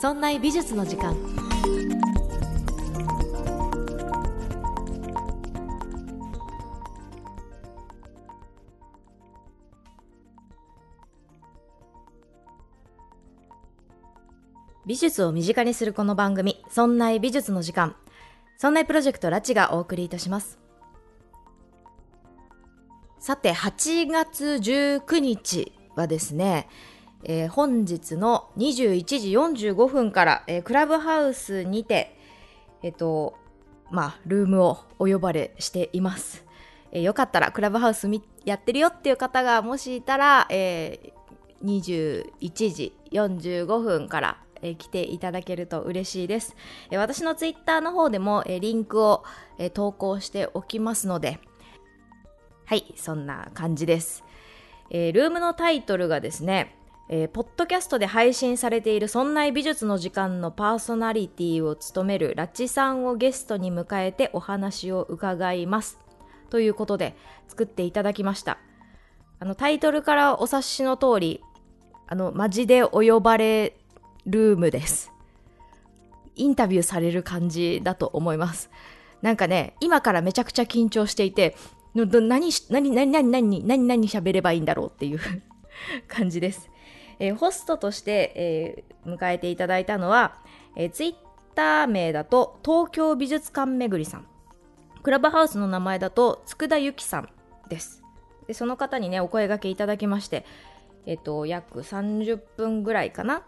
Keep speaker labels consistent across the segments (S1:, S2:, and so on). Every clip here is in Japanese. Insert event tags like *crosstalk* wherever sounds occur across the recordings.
S1: そんな美術の時間。美術を身近にするこの番組「そんな美術の時間」そんなプロジェクトラチがお送りいたします。さて8月19日はですねえー、本日の21時45分から、えー、クラブハウスにて、えっ、ー、と、まあ、ルームをお呼ばれしています。えー、よかったら、クラブハウスやってるよっていう方がもしいたら、えー、21時45分から、えー、来ていただけると嬉しいです。えー、私のツイッターの方でも、えー、リンクを、えー、投稿しておきますので、はい、そんな感じです。えー、ルームのタイトルがですね、えー、ポッドキャストで配信されている「そんな美術の時間」のパーソナリティを務めるラチさんをゲストに迎えてお話を伺います。ということで作っていただきました。あのタイトルからお察しの通り、あの、マジでお呼ばれルームです。インタビューされる感じだと思います。なんかね、今からめちゃくちゃ緊張していて、何、何、何、何、何、何、何、何喋ればいいんだろうっていう *laughs* 感じです。えー、ホストとして、えー、迎えていただいたのは、えー、ツイッター名だと東京美術館めぐりさん。クラブハウスの名前だと佃由紀さんです。でその方にねお声がけいただきましてえっ、と約30分ぐらいかな、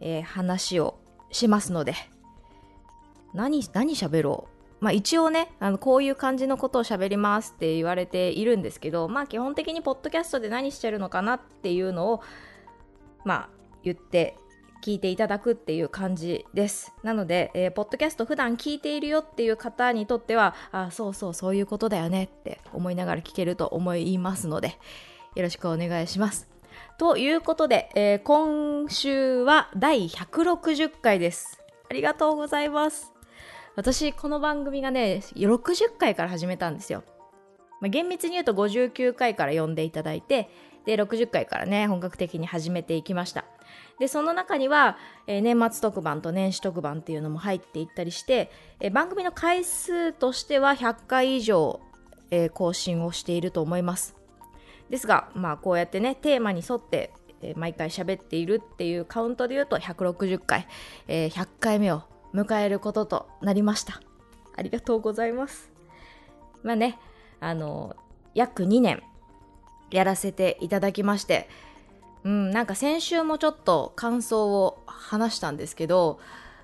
S1: え話をしますので。何何喋ろう。まあ一応ね、あのこういう感じのことを喋りますって言われているんですけど、まあ基本的にポッドキャストで何してるのかなっていうのをまあ、言って聞いていただくっていう感じです。なので、えー、ポッドキャスト普段聞いているよっていう方にとっては、あ、そうそう、そういうことだよねって思いながら聞けると思いますので、よろしくお願いします。ということで、えー、今週は第160回です。ありがとうございます。私、この番組がね、60回から始めたんですよ。まあ、厳密に言うと59回から読んでいただいて、で、60回からね、本格的に始めていきました。で、その中には、えー、年末特番と年始特番っていうのも入っていったりして、えー、番組の回数としては100回以上、えー、更新をしていると思います。ですが、まあ、こうやってね、テーマに沿って、毎回喋っているっていうカウントで言うと160回、え100回目を迎えることとなりました。ありがとうございます。まあね、あの、約2年、やらせていただきまして、うん、なんか先週もちょっと感想を話したんですけど、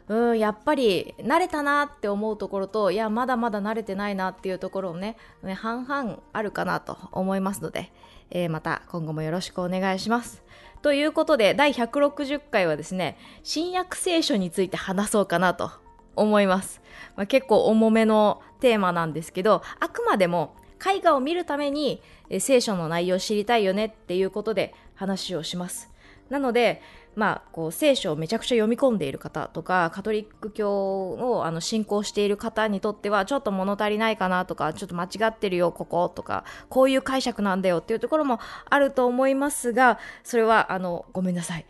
S1: うん、やっぱり慣れたなって思うところと、いや、まだまだ慣れてないなっていうところをね、半々あるかなと思いますので、えー、また今後もよろしくお願いします。ということで、第160回はですね、新約聖書について話そうかなと思います。まあ、結構重めのテーマなんですけど、あくまでも絵画を見るために、え聖書の内容を知りたいよねっていうことで話をします。なので、まあ、こう聖書をめちゃくちゃ読み込んでいる方とかカトリック教をあの信仰している方にとってはちょっと物足りないかなとかちょっと間違ってるよこことかこういう解釈なんだよっていうところもあると思いますがそれはあのごめんなさい、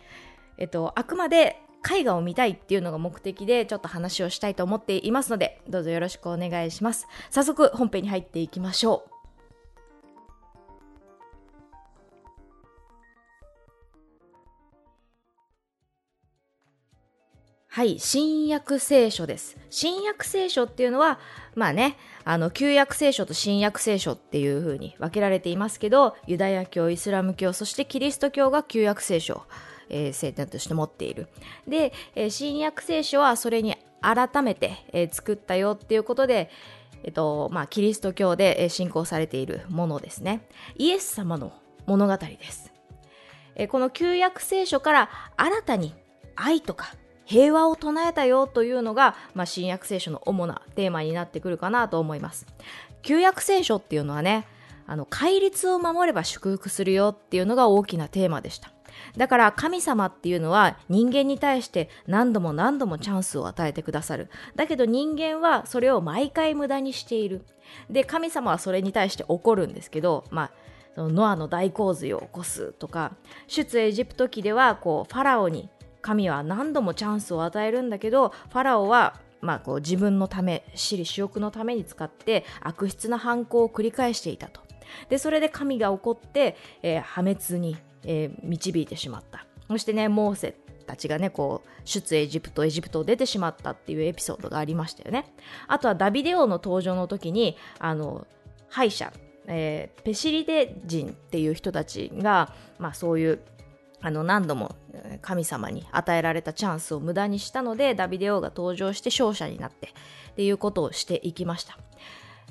S1: えっと、あくまで絵画を見たいっていうのが目的でちょっと話をしたいと思っていますのでどうぞよろしくお願いします早速本編に入っていきましょうはい、新約聖書です。新約聖書っていうのは、まあね、あの、旧約聖書と新約聖書っていう風に分けられていますけど、ユダヤ教、イスラム教、そしてキリスト教が旧約聖書。え、聖典として持っている。で、え、新約聖書はそれに改めて、え、作ったよっていうことで、えっと、まあ、キリスト教で、信仰されているものですね。イエス様の物語です。え、この旧約聖書から新たに愛とか平和を唱えたよというのが、まあ、新約聖書の主なテーマになってくるかなと思います。旧約聖書っていうのはね、あの、戒律を守れば祝福するよっていうのが大きなテーマでした。だから神様っていうのは人間に対して何度も何度もチャンスを与えてくださる。だけど人間はそれを毎回無駄にしている。で、神様はそれに対して怒るんですけど、まあ、そのノアの大洪水を起こすとか、出エジプト記ではこうファラオに神は何度もチャンスを与えるんだけどファラオはまあ、こう自分のため私利私欲のために使って悪質な犯行を繰り返していたとでそれで神が怒って、えー、破滅に、えー、導いてしまった。そしてねモーセたちがねこう出エジプトエジプトを出てしまったっていうエピソードがありましたよね。あとはダビデオの登場の時にあの敗者、えー、ペシリデ人っていう人たちが、まあ、そういうあの何度も神様に与えられたチャンスを無駄にしたのでダビデオが登場して勝者になってっていうことをしていきました。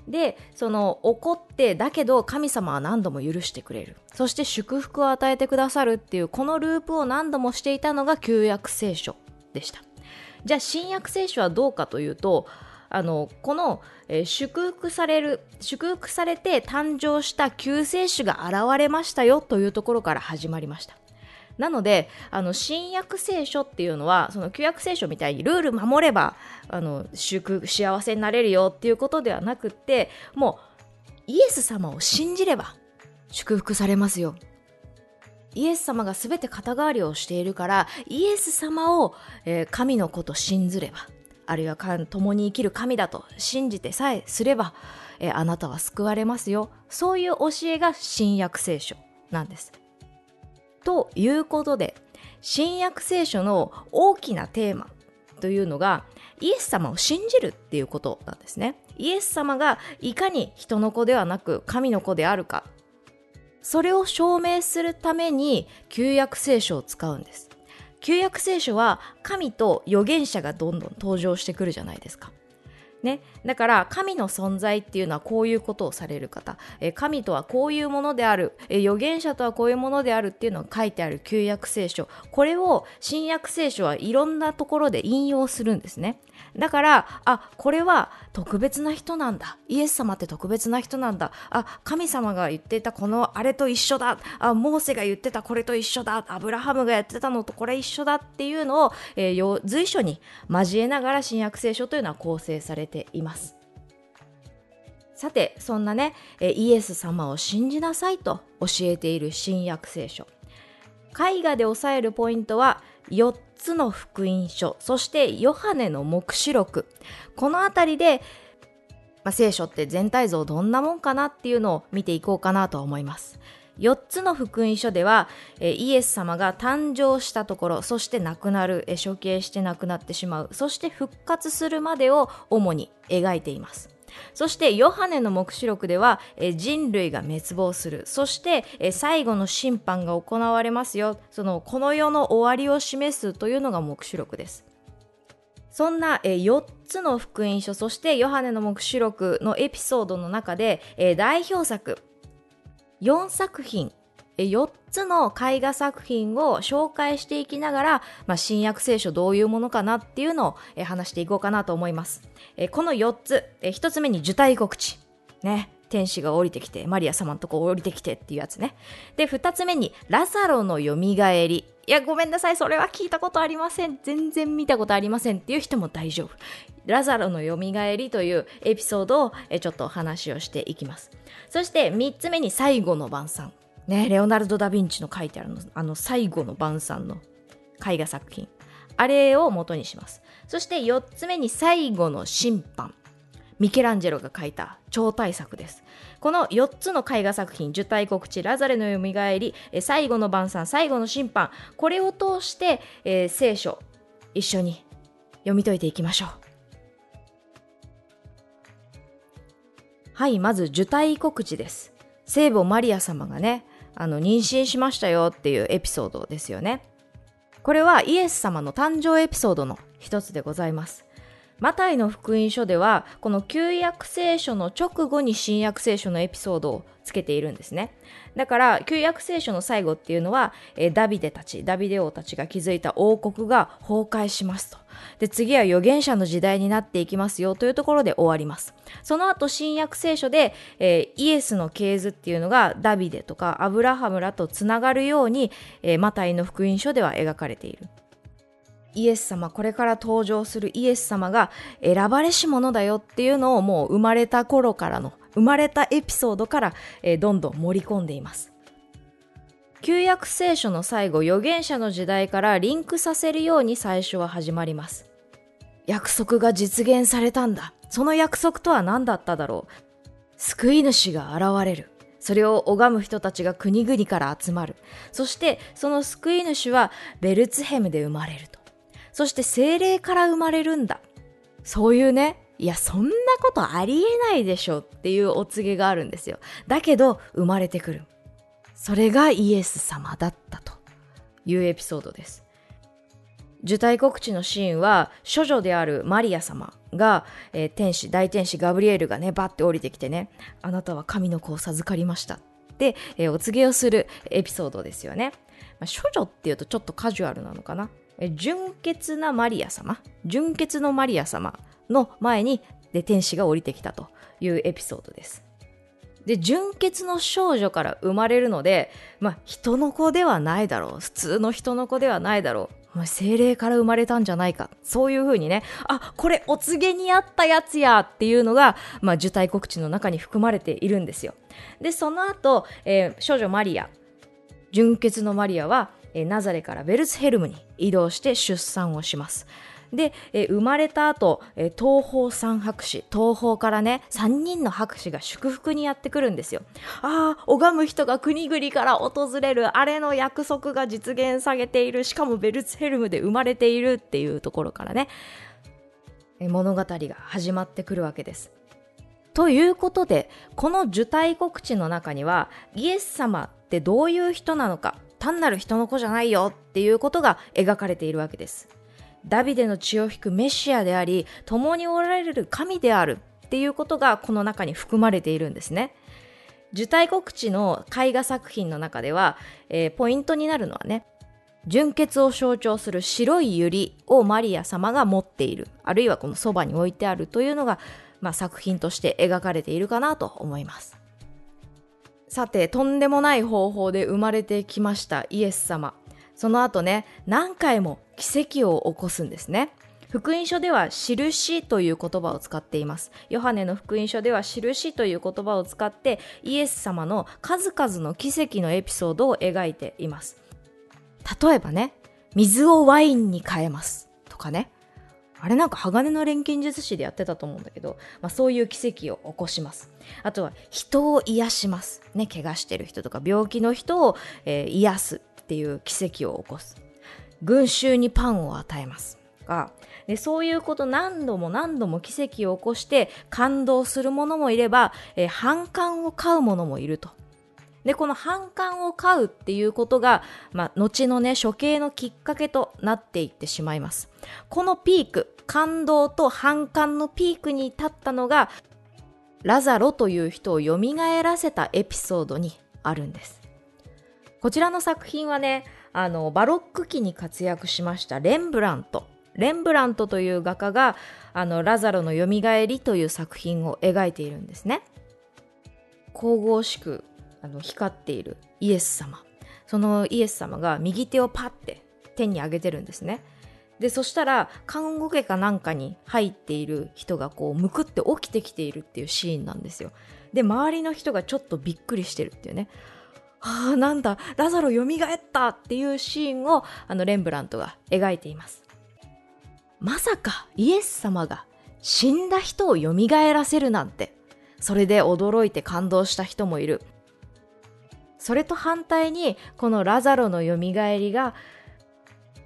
S1: でその怒ってだけど神様は何度も許してくれる。そして祝福を与えてくださるっていうこのループを何度もしていたのが旧約聖書でした。じゃあ新約聖書はどうかというとあのこの、えー、祝福される祝福されて誕生した救世主が現れましたよというところから始まりました。なのであの新約聖書っていうのはその旧約聖書みたいにルール守ればあの祝幸せになれるよっていうことではなくってもうイエス様を信じれば祝福されますよ。イエス様が全て肩代わりをしているからイエス様を、えー、神の子と信ずればあるいは共に生きる神だと信じてさえすれば、えー、あなたは救われますよ。そういう教えが新約聖書なんです。ということで新約聖書の大きなテーマというのがイエス様を信じるっていうことなんですね。イエス様がいかに人の子ではなく神の子であるか。それを証明するために旧約聖書を使うんです。旧約聖書は神と預言者がどんどん登場してくるじゃないですか。ね、だから神の存在っていうのはこういうことをされる方、え神とはこういうものである、え預言者とはこういうものであるっていうのが書いてある旧約聖書。これを新約聖書はいろんなところで引用するんですね。だからあこれは特別な人なんだ。イエス様って特別な人なんだ。あ神様が言っていたこのあれと一緒だ。あモーセが言ってたこれと一緒だ。アブラハムがやってたのとこれ一緒だっていうのを、えー、随所に交えながら新約聖書というのは構成されています。さてそんなねイエス様を信じなさいと教えている新約聖書。絵画で押さえるポイントは4つの福音書そしてヨハネの黙示録。この辺りで、まあ、聖書って全体像どんなもんかなっていうのを見ていこうかなと思います。4つの福音書では、イエス様が誕生したところそして亡くなる、処刑して亡くなってしまうそして復活するまでを主に描いています。そしてヨハネの黙示録ではえ人類が滅亡する。そしてえ最後の審判が行われますよ。そのこの世の終わりを示すというのが黙示録です。そんなえ4つの福音書そしてヨハネの黙示録のエピソードの中でえ代表作4作品4つの絵画作品を紹介していきながら、まあ、新約聖書どういうものかなっていうのを話していこうかなと思います。この4つ、1つ目に受胎告知。ね。天使が降りてきて、マリア様のとこ降りてきてっていうやつね。で、2つ目に、ラザロの蘇り。いや、ごめんなさい、それは聞いたことありません。全然見たことありませんっていう人も大丈夫。ラザロの蘇りというエピソードをちょっと話をしていきます。そして3つ目に最後の晩餐。ね、レオナルド・ダ・ヴィンチの書いてあるの、あの最後の晩餐の絵画作品。あれを元にします。そして4つ目に最後の審判。ミケランジェロが書いた超大作です。この4つの絵画作品、受胎告知、ラザレのよみがえり、最後の晩餐、最後の審判、これを通して、えー、聖書、一緒に読み解いていきましょう。はい、まず受胎告知です。聖母マリア様がね、あの妊娠しましたよっていうエピソードですよね。これはイエス様の誕生エピソードの一つでございます。マタイの福音書ではこの旧約聖書の直後に新約聖書のエピソードをつけているんですね。だから旧約聖書の最後っていうのは、えダビデたちダビデ王たちが築いた王国が崩壊しますと。で次は預言者の時代になっていきますよというところで終わります。その後新約聖書で、えー、イエスの系図っていうのがダビデとかアブラハムらとつながるように、えー、マタイの福音書では描かれている。イエス様これから登場するイエス様が選ばれし者だよっていうのをもう生まれた頃からの生まれたエピソードから、え、どんどん盛り込んでいます。旧約聖書の最後預言者の時代からリンクさせるように最初は始まります。約束が実現されたんだ。その約束とは何だっただろう。救い主が現れる。それを拝む人たちが国々から集まる。そしてその救い主はベルツヘムで生まれると。そして精霊から生まれるんだ。そういうねいやそんなことありえないでしょっていうお告げがあるんですよ。だけど生まれてくる。それがイエス様だったと。いうエピソードです。受胎告知のシーンは処女であるマリア様が、えー、天使大天使ガブリエルがねバッて降りてきてねあなたは神の子を授かりました。って、えー、お告げをするエピソードですよね、まあ、処女っていうとちょっとカジュアルなのかな、純潔なマリア様純潔のマリア様の前にで天使が降りてきたというエピソードです。で純潔の少女から生まれるので、まあ、人の子ではないだろう普通の人の子ではないだろう精霊から生まれたんじゃないかそういうふうにねあこれお告げにあったやつやっていうのが、まあ、受胎告知の中に含まれているんですよ。でその後、えー、少女マリア純潔のマリアは、えー、ナザレからベルツヘルムに移動して出産をしますで、え生まれた後、え東方三博士、東方からね、3人の博士が祝福にやってくるんですよ。ああ、拝む人が国々から訪れる、あれの約束が実現されている、しかもベルツヘルムで生まれているっていうところからね、え物語が始まってくるわけです。ということで、この受胎告知の中には、イエス様ってどういう人なのか、単なる人の子じゃないよっていうことが描かれているわけです。ダビデの血を引くメシアであり共におられる神であるっていうことがこの中に含まれているんですね。受胎告知の絵画作品の中では、えー、ポイントになるのはね純潔を象徴する白い百合をマリア様が持っている。あるいはこのそばに置いてあるというのが、まあ、作品として描かれているかなと思います。さてとんでもない方法で生まれてきましたイエス様。その後ね何回も奇跡を起こすんですね。福音書では印という言葉を使っています。ヨハネの福音書では印という言葉を使ってイエス様の数々の奇跡のエピソードを描いています。例えばね水をワインに変えますとかね。あれなんか鋼の錬金術師でやってたと思うんだけど、まあ、そういう奇跡を起こします。あとは人を癒します。ね、怪我してる人とか病気の人を、えー、癒す。っていう奇跡を起こす群衆にパンを与えますがでそういうこと何度も何度も奇跡を起こして感動する者もいれば、えー、反感を買う者もいるとでこの反感を買うっていうことが、まあ、後のね処刑のきっかけとなっていってしまいますこのピーク感動と反感のピークに立ったのがラザロという人を蘇らせたエピソードにあるんですこちらの作品はね、あの、バロック期に活躍しましたレンブラント。レンブラントという画家が、あの、ラザロの蘇りという作品を描いているんですね。神々しくあの光っているイエス様。そのイエス様が右手をパッて天に上げてるんですね。で、そしたら、看護家かなんかに入っている人がこう、むくって起きてきているっていうシーンなんですよ。で、周りの人がちょっとびっくりしてるっていうね。ああ、なんだ、ラザロ蘇ったっていうシーンをあのレンブラントが描いています。まさかイエス様が死んだ人を蘇らせるなんて、それで驚いて感動した人もいる。それと反対に、このラザロの蘇りが、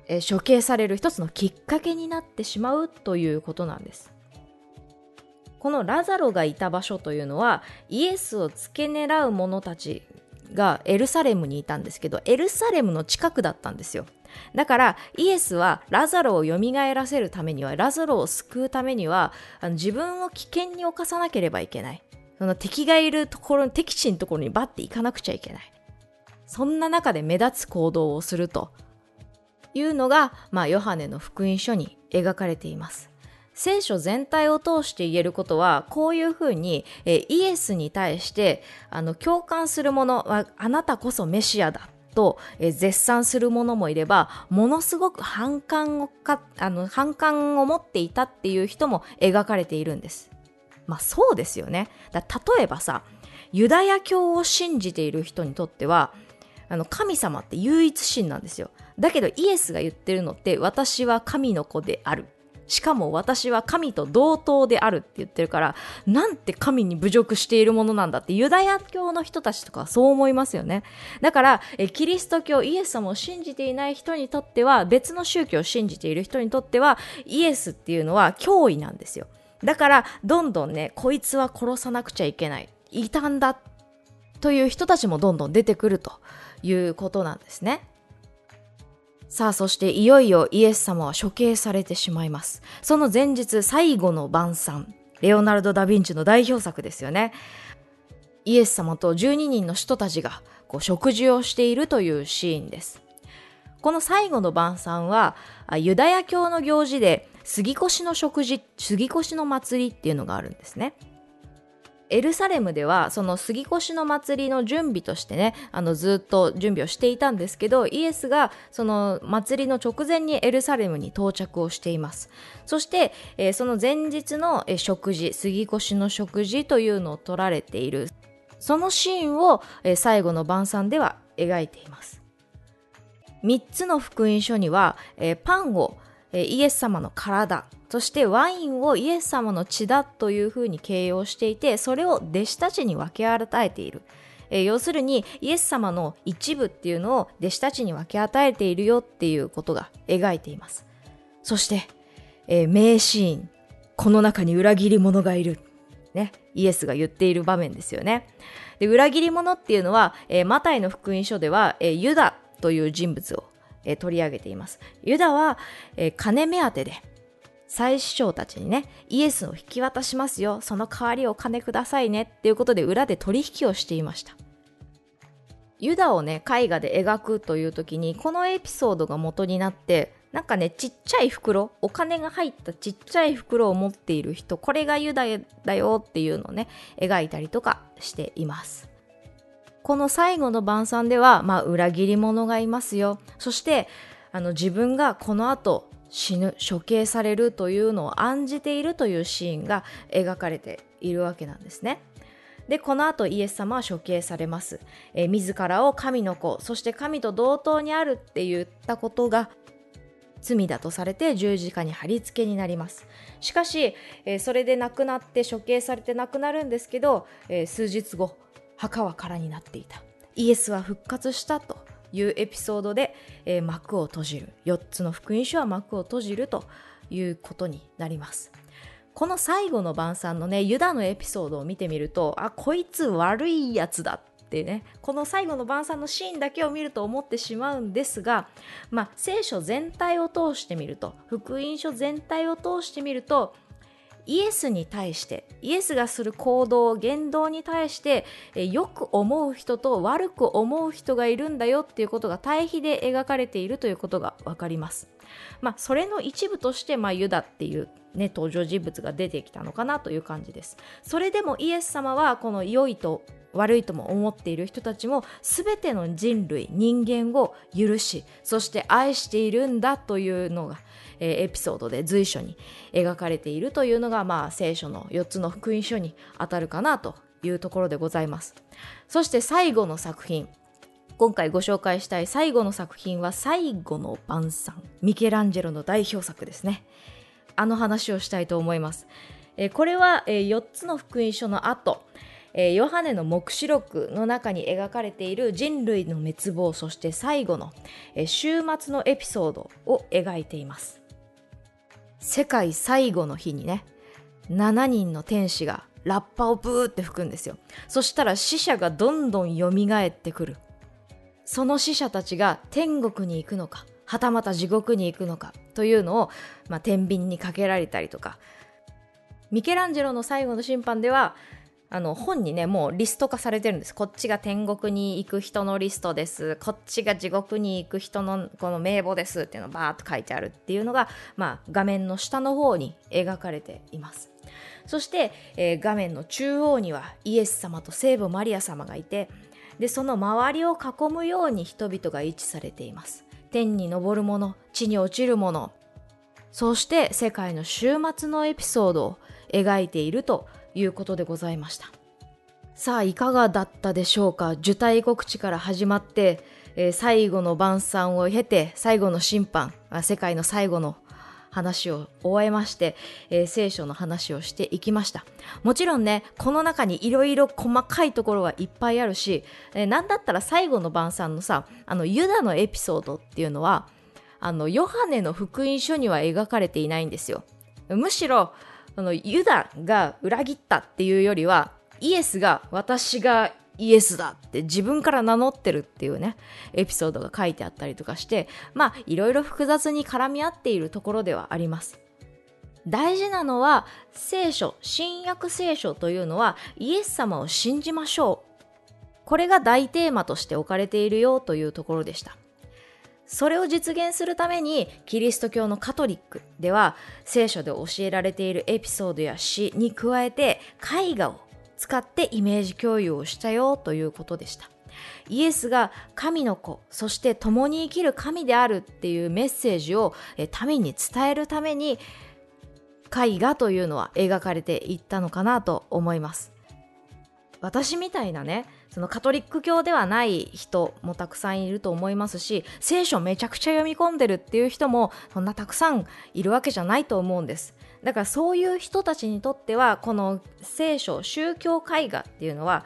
S1: え処刑される一つのきっかけになってしまうということなんです。このラザロがいた場所というのはイエスを付け狙う者たちがエルサレムにいたんですけどエルサレムの近くだったんですよ。だからイエスはラザロを蘇らせるためにはラザロを救うためにはあの自分を危険に侵さなければいけない。その敵がいるところ敵地のところにバッて行かなくちゃいけない。そんな中で目立つ行動をするというのが、まあ、ヨハネの福音書に描かれています聖書全体を通して言えることはこういうふうに、えイエスに対してあの共感する者はあなたこそメシアだと、え絶賛する者もいればものすごく反感をかあの反感を持っていたっていう人も描かれているんです。まあそうですよね。だ例えばさユダヤ教を信じている人にとってはあの神様って唯一神なんですよ。だけどイエスが言ってるのって私は神の子である。しかも私は神と同等であるって言ってるからなんて神に侮辱しているものなんだって。ユダヤ教の人たちとかそう思いますよね。だからえキリスト教イエス様を信じていない人にとっては別の宗教を信じている人にとってはイエスっていうのは脅威なんですよ。だからどんどんねこいつは殺さなくちゃいけない。異端だという人たちもどんどん出てくるということなんですね。さあそしていよいよイエス様は処刑されてしまいます。その前日最後の晩餐レオナルド・ダ・ヴィンチの代表作ですよね。イエス様と12人の人たちがこう食事をしているというシーンです。この最後の晩餐はユダヤ教の行事で杉越の食事杉越の祭りっていうのがあるんですね。エルサレムではその杉越の祭りの準備としてねあのずっと準備をしていたんですけどイエスがその祭りの直前にエルサレムに到着をしています。そして、えー、その前日の食事杉越の食事というのを取られている。そのシーンを、えー、最後の晩餐では描いています。3つの福音書には、えー、パンを、イエス様の体そしてワインをイエス様の血だというふうに形容していてそれを弟子たちに分け与えている、え、要するにイエス様の一部っていうのを弟子たちに分け与えているよっていうことが描いています。そして、えー、名シーンこの中に裏切り者がいる。ね、イエスが言っている場面ですよね。で裏切り者っていうのは、えー、マタイの福音書では、え、ユダという人物を、えー、取り上げています。ユダは、え金目当てで、祭司長たちにね、イエスを引き渡しますよ、その代わりお金くださいねっていうことで裏で取引をしていました。ユダをね、絵画で描くという時に、このエピソードが元になって、なんかね、ちっちゃい袋、お金が入ったちっちゃい袋を持っている人、これがユダだよっていうのをね、描いたりとかしています。この最後の晩餐では、まあ、裏切り者がいますよ。そして、あの、自分がこの後、死ぬ処刑されるというのを案じているというシーンが描かれているわけなんですね。でこの後イエス様は処刑されます、えー、自らを神の子そして神と同等にあるって言ったことが罪だとされて十字架に貼り付けになりますしかし、えー、それで亡くなって処刑されて亡くなるんですけど、えー、数日後墓は空になっていた。イエスは復活したというエピソードで、えー、幕を閉じる。4つの福音書は幕を閉じるということになります。この最後の晩餐のねユダのエピソードを見てみるとあこいつ悪いやつだってね。この最後の晩餐のシーンだけを見ると思ってしまうんですが、まあ、聖書全体を通してみると福音書全体を通してみるとイエスに対してイエスがする行動言動に対してよく思う人と悪く思う人がいるんだよっていうことが対比で描かれているということが分かります。まあ、それの一部として、まあ、ユダっていう、ね、登場人物が出てきたのかなという感じです。それでもイエス様はこの良いと悪いとも思っている人たちも全ての人類人間を許しそして愛しているんだというのがえエピソードで随所に描かれているというのが、まあ、聖書の4つの福音書に当たるかなというところでございます。そして最後の作品。今回ご紹介したい最後の作品は最後の晩餐。ミケランジェロの代表作ですね。あの話をしたいと思います。えこれは、え4つの福音書の後、えー、ヨハネの黙示録の中に描かれている人類の滅亡そして最後の、えー、終末のエピソードを描いています世界最後の日にね7人の天使がラッパをブーって吹くんですよ。そしたら死者がどんどん蘇ってくる。その死者たちが天国に行くのかはたまた地獄に行くのかというのを、まあ、天秤にかけられたりとか。ミケランジェロの最後の審判ではあの本にねもうリスト化されてるんです。こっちが天国に行く人のリストです。こっちが地獄に行く人のこの名簿ですっていうのがバーっと書いてあるっていうのが、まあ、画面の下の方に描かれています。そして、えー、画面の中央にはイエス様と聖母マリア様がいてでその周りを囲むように人々が位置されています。天に昇るもの地に落ちるものそして世界の終末のエピソードを描いているということでございました。さあいかがだったでしょうか？受胎告知から始まって、えー、最後の晩餐を経て最後の審判世界の最後の話を終えまして、えー、聖書の話をしていきました。もちろんねこの中にいろいろ細かいところはいっぱいあるし、えー、なんだったら最後の晩餐のさあのユダのエピソードっていうのはあのヨハネの福音書には描かれていないんですよ。むしろあのユダが裏切ったっていうよりはイエスが私がイエスだって自分から名乗ってるっていうね、エピソードが書いてあったりとかして、まあ、いろいろ複雑に絡み合っているところではあります。大事なのは、聖書、新約聖書というのは、イエス様を信じましょう。これが大テーマとして置かれているよというところでした。それを実現するためにキリスト教のカトリックでは聖書で教えられているエピソードや詩に加えて絵画を使ってイメージ共有をしたよということでした。イエスが神の子、そして共に生きる神であるっていうメッセージを民に伝えるために絵画というのは描かれていったのかなと思います。私みたいなね、そのカトリック教ではない人もたくさんいると思いますし、聖書めちゃくちゃ読み込んでるっていう人もそんなたくさんいるわけじゃないと思うんです。だからそういう人たちにとってはこの聖書宗教絵画っていうのは、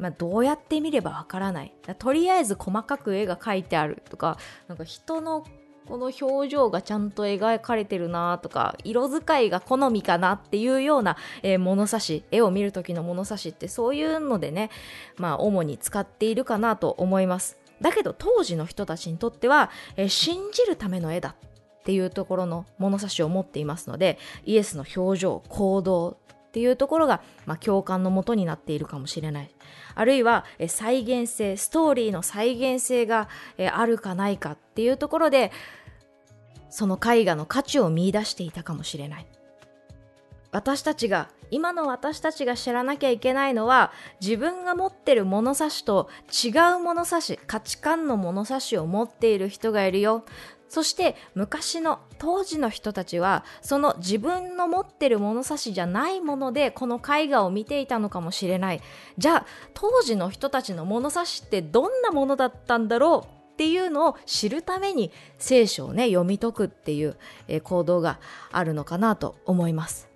S1: まあ、どうやって見ればわからないとりあえず細かく絵が描いてあるとかなんか人のこの表情がちゃんと描かれてるなとか色使いが好みかなっていうような、えー、物差し絵を見る時の物差しってそういうのでねまあ主に使っているかなと思います。だけど当時の人たちにとっては、えー、信じるための絵だっていうところの物差しを持っていますのでイエスの表情行動っていうところが、まあ、共感のもとになっているかもしれない。あるいはえ再現性ストーリーの再現性がえあるかないかっていうところでその絵画の価値を見出していたかもしれない。私たちが今の私たちが知らなきゃいけないのは自分が持ってる物差しと違う物差し価値観の物差しを持っている人がいるよ。そして昔の当時の人たちはその自分の持ってる物差しじゃないものでこの絵画を見ていたのかもしれない。じゃあ当時の人たちの物差しってどんなものだったんだろうっていうのを知るために聖書をね読み解くっていう、行動があるのかなと思います。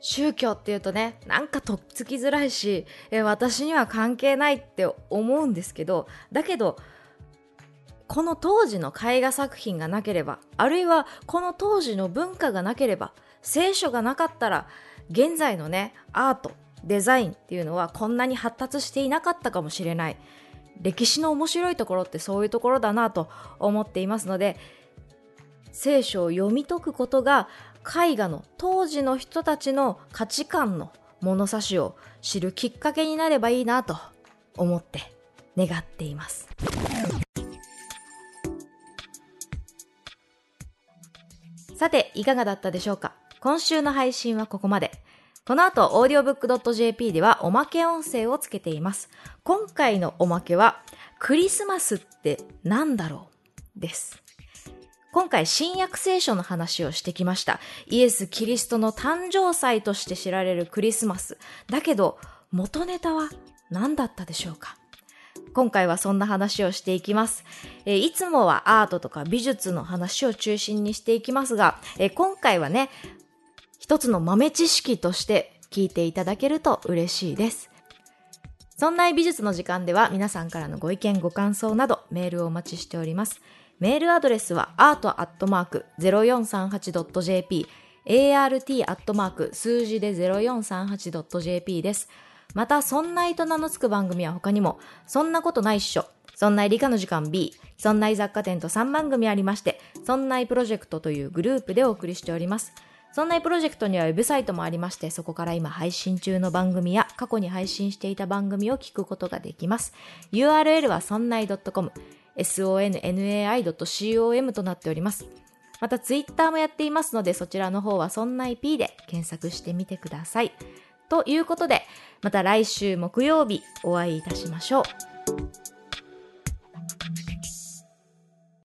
S1: 宗教っていうとねなんかとっつきづらいし、私には関係ないって思うんですけどだけどこの当時の絵画作品がなければあるいはこの当時の文化がなければ聖書がなかったら現在のねアートデザインっていうのはこんなに発達していなかったかもしれない歴史の面白いところってそういうところだなと思っていますので聖書を読み解くことが絵画の当時の人たちの価値観の物差しを知るきっかけになればいいなと思って願っています。さて、いかがだったでしょうか？今週の配信はここまで。この後、audiobook.jp ではおまけ音声をつけています。今回のおまけは、クリスマスって何だろう？です。今回新約聖書の話をしてきました。イエス・キリストの誕生祭として知られるクリスマス。だけど、元ネタは何だったでしょうか？今回はそんな話をしていきます。えー、いつもはアートとか美術の話を中心にしていきますが、えー、今回はね、一つの豆知識として聞いていただけると嬉しいです。そんな美術の時間では皆さんからのご意見ご感想などメールをお待ちしております。メールアドレスは art.0438.jp art. 数字で 0438.jp です。また、そんないと名の付く番組は他にも、そんなことないっしょ、そんない理科の時間 B、そんない雑貨店と3番組ありまして、そんないプロジェクトというグループでお送りしております。そんないプロジェクトにはウェブサイトもありまして、そこから今配信中の番組や過去に配信していた番組を聞くことができます。URL はそんない .com、sonnai.com となっております。またツイッターもやっていますので、そちらの方はそんない P で検索してみてください。ということで、また来週木曜日お会いいたしましょう。